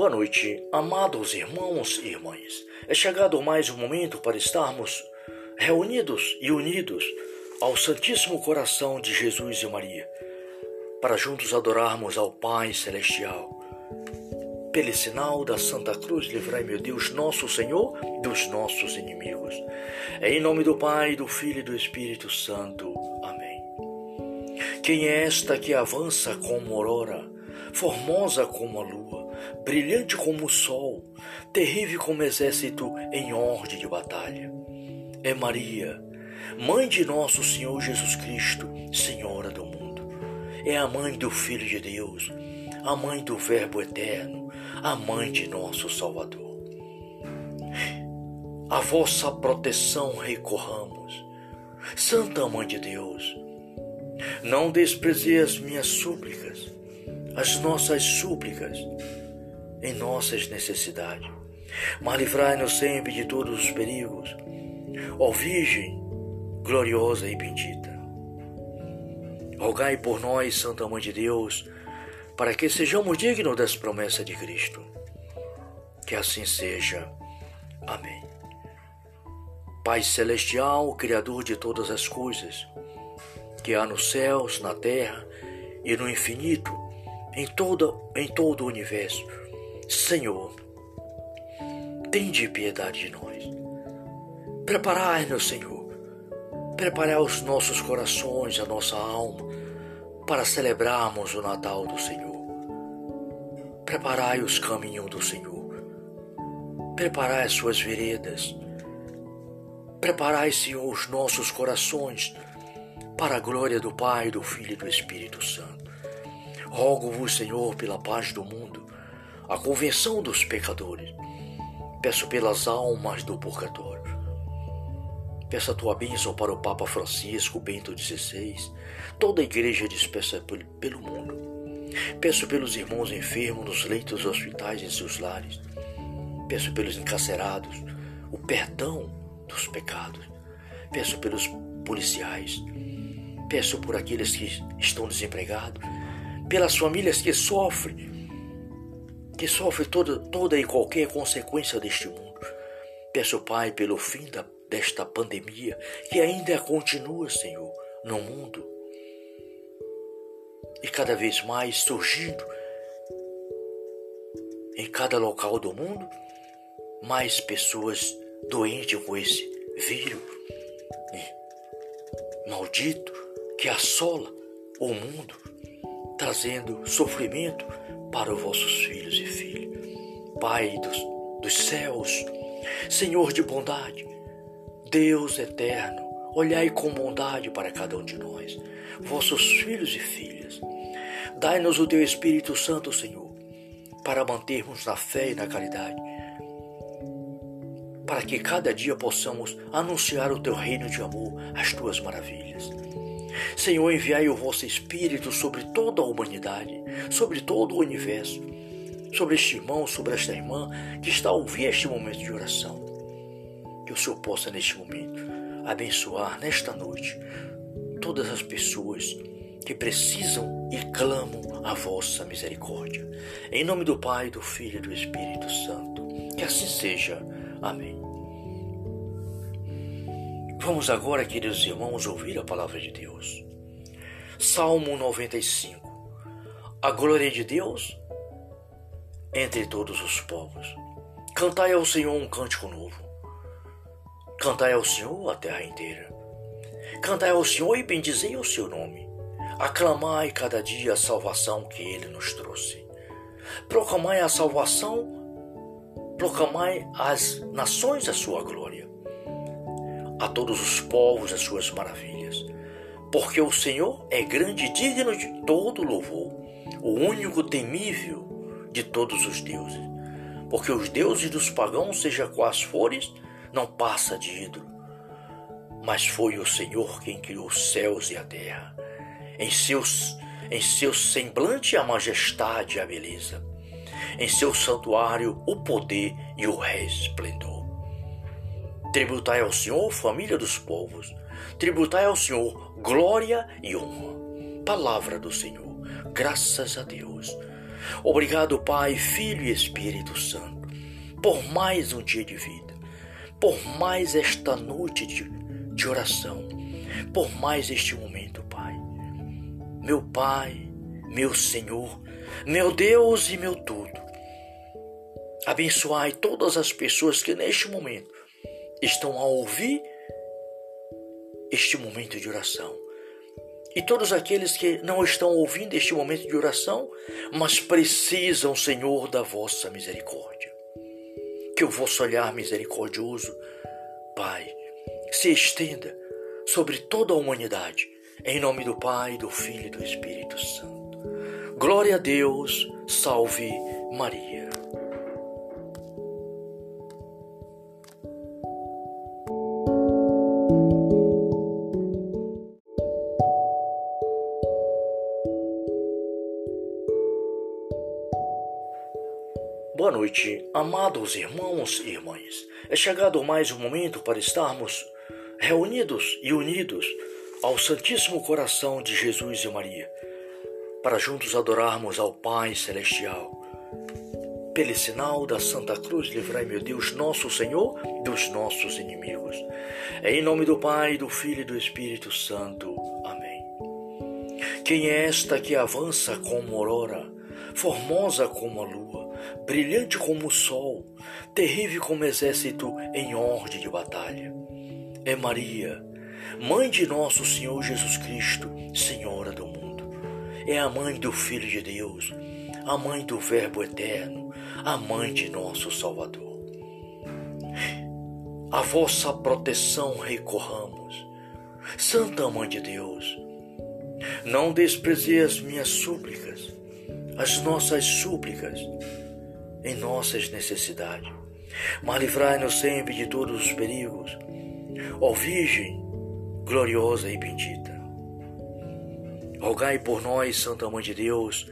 Boa noite, amados irmãos e irmãs. É chegado mais um momento para estarmos reunidos e unidos ao Santíssimo Coração de Jesus e Maria, para juntos adorarmos ao Pai Celestial. Pelo sinal da Santa Cruz, livrai, meu Deus, nosso Senhor, dos nossos inimigos. É em nome do Pai, do Filho e do Espírito Santo. Amém. Quem é esta que avança como aurora, formosa como a lua? Brilhante como o sol, terrível como exército em ordem de batalha. É Maria, mãe de nosso Senhor Jesus Cristo, Senhora do mundo. É a mãe do Filho de Deus, a mãe do Verbo eterno, a mãe de nosso Salvador. A vossa proteção recorramos, Santa Mãe de Deus. Não desprezei as minhas súplicas, as nossas súplicas em nossas necessidades. Mas livrai-nos sempre de todos os perigos, ó Virgem gloriosa e bendita. Rogai por nós, Santa Mãe de Deus, para que sejamos dignos das promessas de Cristo. Que assim seja. Amém. Pai Celestial, Criador de todas as coisas, que há nos céus, na terra e no infinito, em, em todo o universo, Senhor, tende piedade de nós. Preparai-nos, Senhor. Preparai os nossos corações, a nossa alma, para celebrarmos o Natal do Senhor. Preparai os caminhos do Senhor. Preparai as suas veredas. Preparai, Senhor, os nossos corações para a glória do Pai, do Filho e do Espírito Santo. Rogo-vos, Senhor, pela paz do mundo a convenção dos pecadores. Peço pelas almas do purgatório. Peço a tua bênção para o Papa Francisco Bento XVI, toda a igreja dispersa pelo mundo. Peço pelos irmãos enfermos nos leitos hospitais em seus lares. Peço pelos encarcerados o perdão dos pecados. Peço pelos policiais. Peço por aqueles que estão desempregados, pelas famílias que sofrem que sofre toda, toda e qualquer consequência deste mundo. Peço, Pai, pelo fim da, desta pandemia que ainda continua, Senhor, no mundo e cada vez mais surgindo em cada local do mundo, mais pessoas doentes com esse vírus maldito que assola o mundo, trazendo sofrimento para os vossos filhos e filhas. Pai dos, dos céus, Senhor de bondade, Deus eterno, olhai com bondade para cada um de nós, vossos filhos e filhas. Dai-nos o teu Espírito Santo, Senhor, para mantermos na fé e na caridade, para que cada dia possamos anunciar o teu reino de amor, as tuas maravilhas. Senhor, enviai o vosso Espírito sobre toda a humanidade, sobre todo o universo, sobre este irmão, sobre esta irmã que está a ouvir este momento de oração. Que o Senhor possa, neste momento, abençoar nesta noite todas as pessoas que precisam e clamam a vossa misericórdia. Em nome do Pai, do Filho e do Espírito Santo. Que assim seja. Amém. Vamos agora, queridos irmãos, ouvir a palavra de Deus. Salmo 95. A glória de Deus entre todos os povos. Cantai ao Senhor um cântico novo. Cantai ao Senhor a terra inteira. Cantai ao Senhor e bendizei o seu nome. Aclamai cada dia a salvação que ele nos trouxe. Proclamai a salvação, proclamai às nações a sua glória a todos os povos as suas maravilhas. Porque o Senhor é grande e digno de todo louvor, o único temível de todos os deuses. Porque os deuses dos pagãos, seja quais fores, não passa de ídolo. Mas foi o Senhor quem criou os céus e a terra. Em seus em seu semblante a majestade e a beleza, em seu santuário o poder e o resplendor. Tributai ao Senhor, família dos povos. Tributai ao Senhor glória e honra. Palavra do Senhor. Graças a Deus. Obrigado, Pai, Filho e Espírito Santo, por mais um dia de vida, por mais esta noite de, de oração, por mais este momento, Pai. Meu Pai, meu Senhor, meu Deus e meu tudo. Abençoai todas as pessoas que neste momento estão a ouvir este momento de oração. E todos aqueles que não estão ouvindo este momento de oração, mas precisam, Senhor, da vossa misericórdia. Que o vosso olhar misericordioso, Pai, se estenda sobre toda a humanidade, em nome do Pai, do Filho e do Espírito Santo. Glória a Deus, salve Maria. Amados irmãos e irmãs. É chegado mais um momento para estarmos reunidos e unidos ao Santíssimo Coração de Jesus e Maria, para juntos adorarmos ao Pai Celestial. Pelo sinal da Santa Cruz, livrai, meu Deus, nosso Senhor, dos nossos inimigos. Em nome do Pai, do Filho e do Espírito Santo. Amém. Quem é esta que avança como aurora, formosa como a lua? Brilhante como o sol, terrível como exército em ordem de batalha. É Maria, mãe de nosso Senhor Jesus Cristo, Senhora do mundo. É a mãe do Filho de Deus, a mãe do Verbo eterno, a mãe de nosso Salvador. A vossa proteção recorramos, Santa Mãe de Deus. Não desprezei as minhas súplicas, as nossas súplicas em nossas necessidades. Mas livrai-nos sempre de todos os perigos, ó Virgem gloriosa e bendita. Rogai por nós, Santa Mãe de Deus,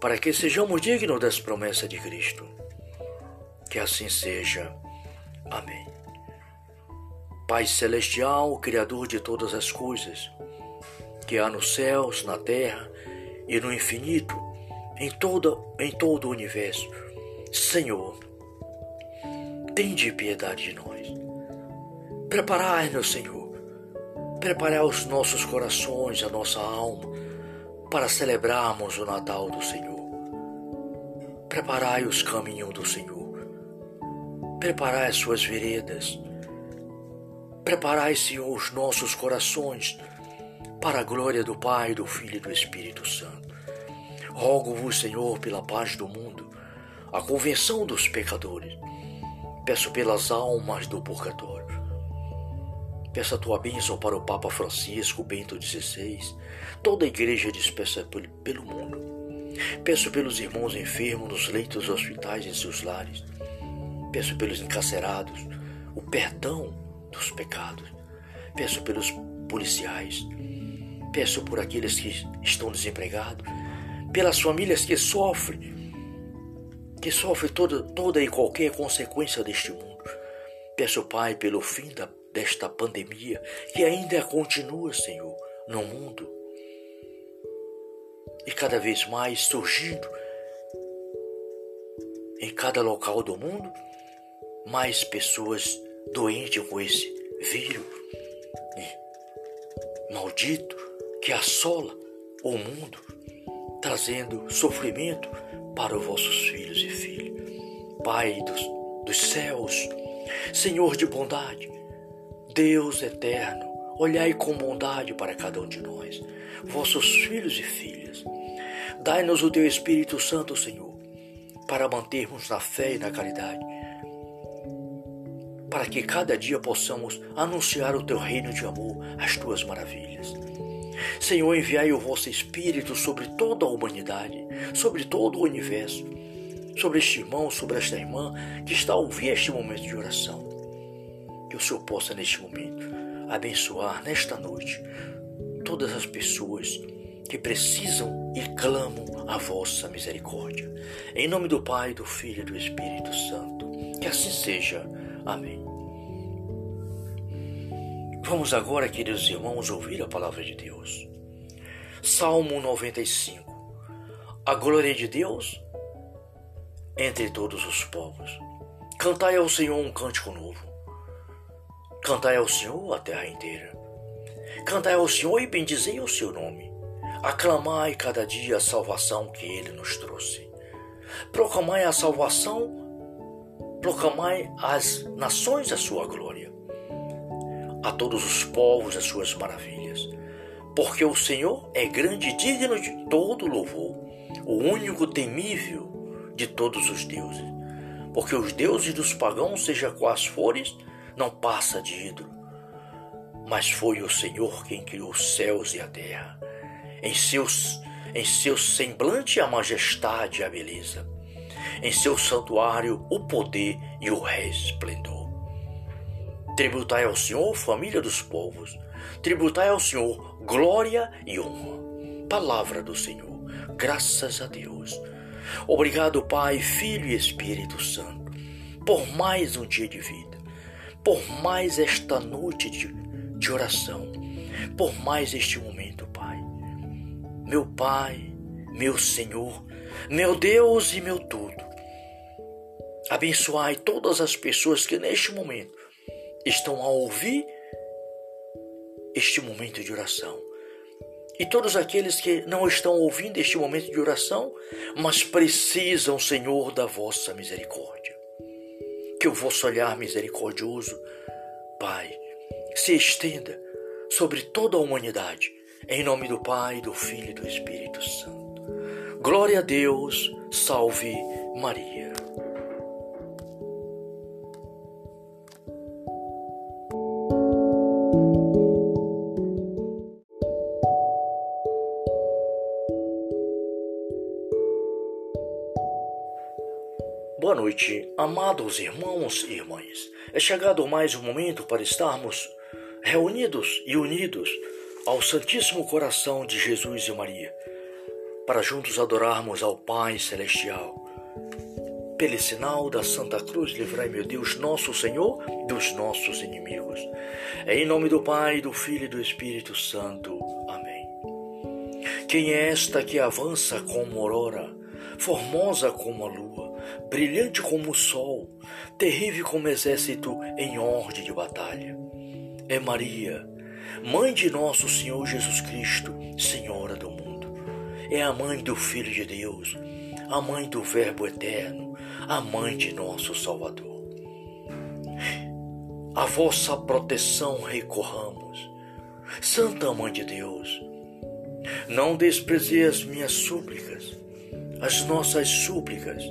para que sejamos dignos das promessas de Cristo. Que assim seja. Amém. Pai Celestial, Criador de todas as coisas, que há nos céus, na terra e no infinito, em, toda, em todo o universo, Senhor, tende piedade de nós. Preparai-nos, Senhor. Preparai os nossos corações, a nossa alma, para celebrarmos o Natal do Senhor. Preparai os caminhos do Senhor. Preparai as suas veredas. Preparai, Senhor, os nossos corações para a glória do Pai, do Filho e do Espírito Santo. Rogo-vos, Senhor, pela paz do mundo a convenção dos pecadores. Peço pelas almas do purgatório. Peço a tua bênção para o Papa Francisco Bento XVI, toda a igreja dispersa pelo mundo. Peço pelos irmãos enfermos nos leitos hospitais em seus lares. Peço pelos encarcerados o perdão dos pecados. Peço pelos policiais. Peço por aqueles que estão desempregados, pelas famílias que sofrem que sofre toda, toda e qualquer consequência deste mundo. Peço, Pai, pelo fim da, desta pandemia, que ainda continua, Senhor, no mundo. E cada vez mais surgindo em cada local do mundo, mais pessoas doentes com esse vírus maldito que assola o mundo, trazendo sofrimento para os vossos filhos e filhas. Pai dos, dos céus, Senhor de bondade, Deus eterno, olhai com bondade para cada um de nós, vossos filhos e filhas. Dai-nos o teu Espírito Santo, Senhor, para mantermos na fé e na caridade, para que cada dia possamos anunciar o teu reino de amor, as tuas maravilhas. Senhor, enviai o vosso Espírito sobre toda a humanidade, sobre todo o universo, sobre este irmão, sobre esta irmã que está a ouvir este momento de oração. Que o Senhor possa, neste momento, abençoar nesta noite todas as pessoas que precisam e clamam a vossa misericórdia. Em nome do Pai, do Filho e do Espírito Santo. Que assim seja. Amém. Vamos agora, queridos irmãos, ouvir a palavra de Deus. Salmo 95. a glória de Deus entre todos os povos. Cantai ao Senhor um cântico novo. Cantai ao Senhor a terra inteira. Cantai ao Senhor e bendizei o seu nome. Aclamai cada dia a salvação que ele nos trouxe. Proclamai a salvação, proclamai às nações a sua glória, a todos os povos as suas maravilhas. Porque o Senhor é grande e digno de todo louvor, o único temível de todos os deuses. Porque os deuses dos pagãos, seja quais fores, não passa de ídolo. Mas foi o Senhor quem criou os céus e a terra. Em seus em seu semblante a majestade e a beleza, em seu santuário o poder e o resplendor. Tributai ao Senhor, família dos povos, tributai ao Senhor glória e honra. Palavra do Senhor, graças a Deus. Obrigado, Pai, Filho e Espírito Santo, por mais um dia de vida, por mais esta noite de, de oração, por mais este momento, Pai. Meu Pai, meu Senhor, meu Deus e meu tudo. Abençoai todas as pessoas que neste momento estão a ouvir este momento de oração e todos aqueles que não estão ouvindo este momento de oração, mas precisam, Senhor, da vossa misericórdia. Que o vosso olhar misericordioso, Pai, se estenda sobre toda a humanidade, em nome do Pai, do Filho e do Espírito Santo. Glória a Deus, salve Maria. Noite, amados irmãos e irmãs. É chegado mais um momento para estarmos reunidos e unidos ao Santíssimo Coração de Jesus e Maria, para juntos adorarmos ao Pai Celestial. Pelo sinal da Santa Cruz, livrai, meu Deus, nosso Senhor, dos nossos inimigos. É em nome do Pai, do Filho e do Espírito Santo. Amém. Quem é esta que avança como aurora, formosa como a lua? Brilhante como o sol, terrível como exército em ordem de batalha. É Maria, mãe de nosso Senhor Jesus Cristo, Senhora do mundo. É a mãe do Filho de Deus, a mãe do Verbo eterno, a mãe de nosso Salvador. A vossa proteção recorramos, Santa Mãe de Deus. Não desprezei as minhas súplicas, as nossas súplicas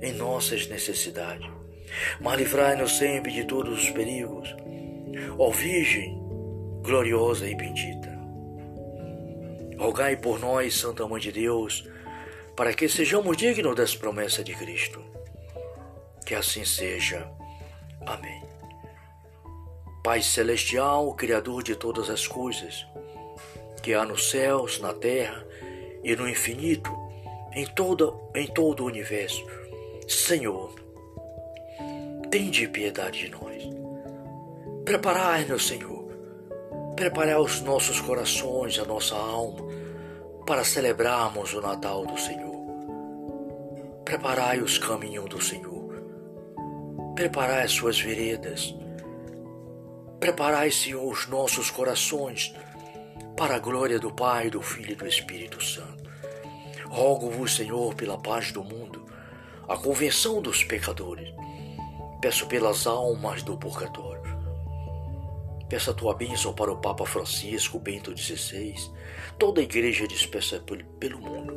em nossas necessidades. Mas livrai-nos sempre de todos os perigos, ó Virgem gloriosa e bendita. Rogai por nós, Santa Mãe de Deus, para que sejamos dignos das promessas de Cristo. Que assim seja. Amém. Pai Celestial, Criador de todas as coisas, que há nos céus, na terra e no infinito, em todo, em todo o universo, Senhor, tende piedade de nós. Preparai-nos, Senhor. Preparai os nossos corações, a nossa alma, para celebrarmos o Natal do Senhor. Preparai os caminhos do Senhor. Preparai as suas veredas. Preparai, Senhor, os nossos corações para a glória do Pai, do Filho e do Espírito Santo. Rogo-vos, Senhor, pela paz do mundo a convenção dos pecadores. Peço pelas almas do purgatório. Peço a tua bênção para o Papa Francisco Bento XVI, toda a igreja dispersa pelo mundo.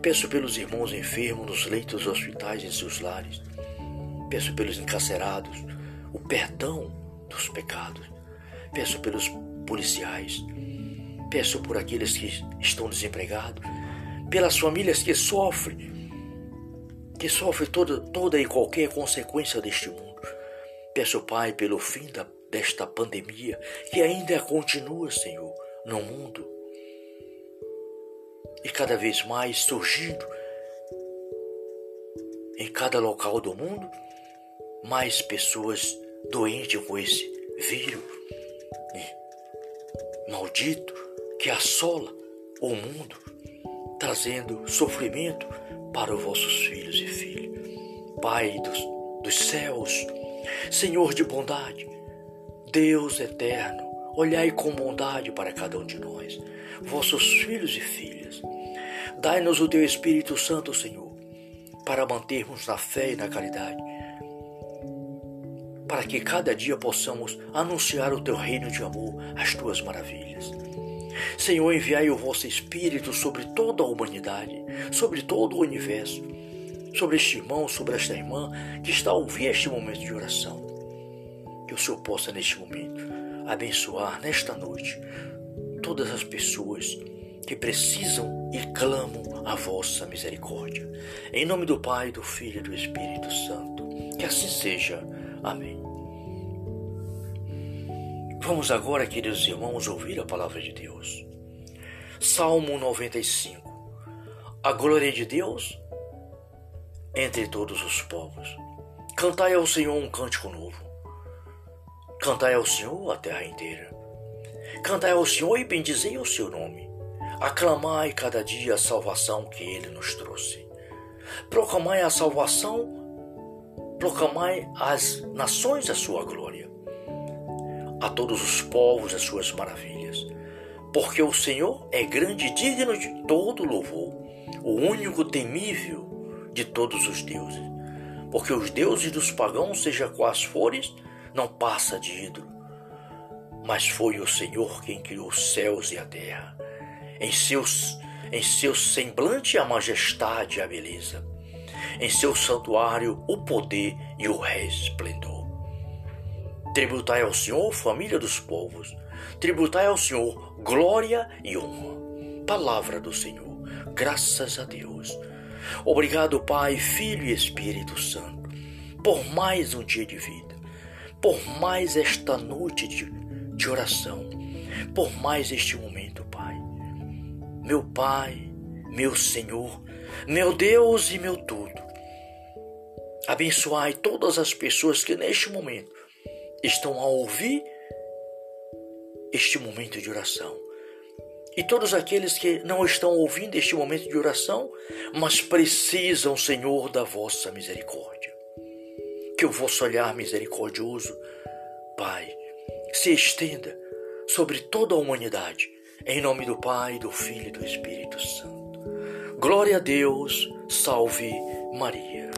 Peço pelos irmãos enfermos nos leitos hospitais em seus lares. Peço pelos encarcerados o perdão dos pecados. Peço pelos policiais. Peço por aqueles que estão desempregados, pelas famílias que sofrem que sofre toda, toda e qualquer consequência deste mundo. Peço, Pai, pelo fim da, desta pandemia, que ainda continua, Senhor, no mundo. E cada vez mais surgindo em cada local do mundo, mais pessoas doentes com esse vírus maldito que assola o mundo, trazendo sofrimento para os vossos filhos e filhas. Pai dos, dos céus, Senhor de bondade, Deus eterno, olhai com bondade para cada um de nós, vossos filhos e filhas. Dai-nos o teu Espírito Santo, Senhor, para mantermos na fé e na caridade, para que cada dia possamos anunciar o teu reino de amor, as tuas maravilhas. Senhor, enviai o vosso Espírito sobre toda a humanidade, sobre todo o universo, sobre este irmão, sobre esta irmã que está a ouvir este momento de oração. Que o Senhor possa, neste momento, abençoar nesta noite todas as pessoas que precisam e clamam a vossa misericórdia. Em nome do Pai, do Filho e do Espírito Santo. Que assim seja. Amém. Vamos agora, queridos irmãos, ouvir a palavra de Deus. Salmo 95. A glória de Deus entre todos os povos. Cantai ao Senhor um cântico novo. Cantai ao Senhor a terra inteira. Cantai ao Senhor e bendizei o seu nome. Aclamai cada dia a salvação que ele nos trouxe. Proclamai a salvação, proclamai às nações a sua glória a todos os povos as suas maravilhas. Porque o Senhor é grande e digno de todo louvor, o único temível de todos os deuses. Porque os deuses dos pagãos, seja quais fores, não passa de ídolo. Mas foi o Senhor quem criou os céus e a terra. Em seus em seu semblante a majestade e a beleza, em seu santuário o poder e o resplendor. Tributai ao Senhor, família dos povos. Tributai ao Senhor glória e honra. Palavra do Senhor. Graças a Deus. Obrigado, Pai, Filho e Espírito Santo, por mais um dia de vida, por mais esta noite de, de oração, por mais este momento, Pai. Meu Pai, meu Senhor, meu Deus e meu tudo. Abençoai todas as pessoas que neste momento estão a ouvir este momento de oração. E todos aqueles que não estão ouvindo este momento de oração, mas precisam, Senhor, da vossa misericórdia. Que o vosso olhar misericordioso, Pai, se estenda sobre toda a humanidade, em nome do Pai, do Filho e do Espírito Santo. Glória a Deus, salve Maria.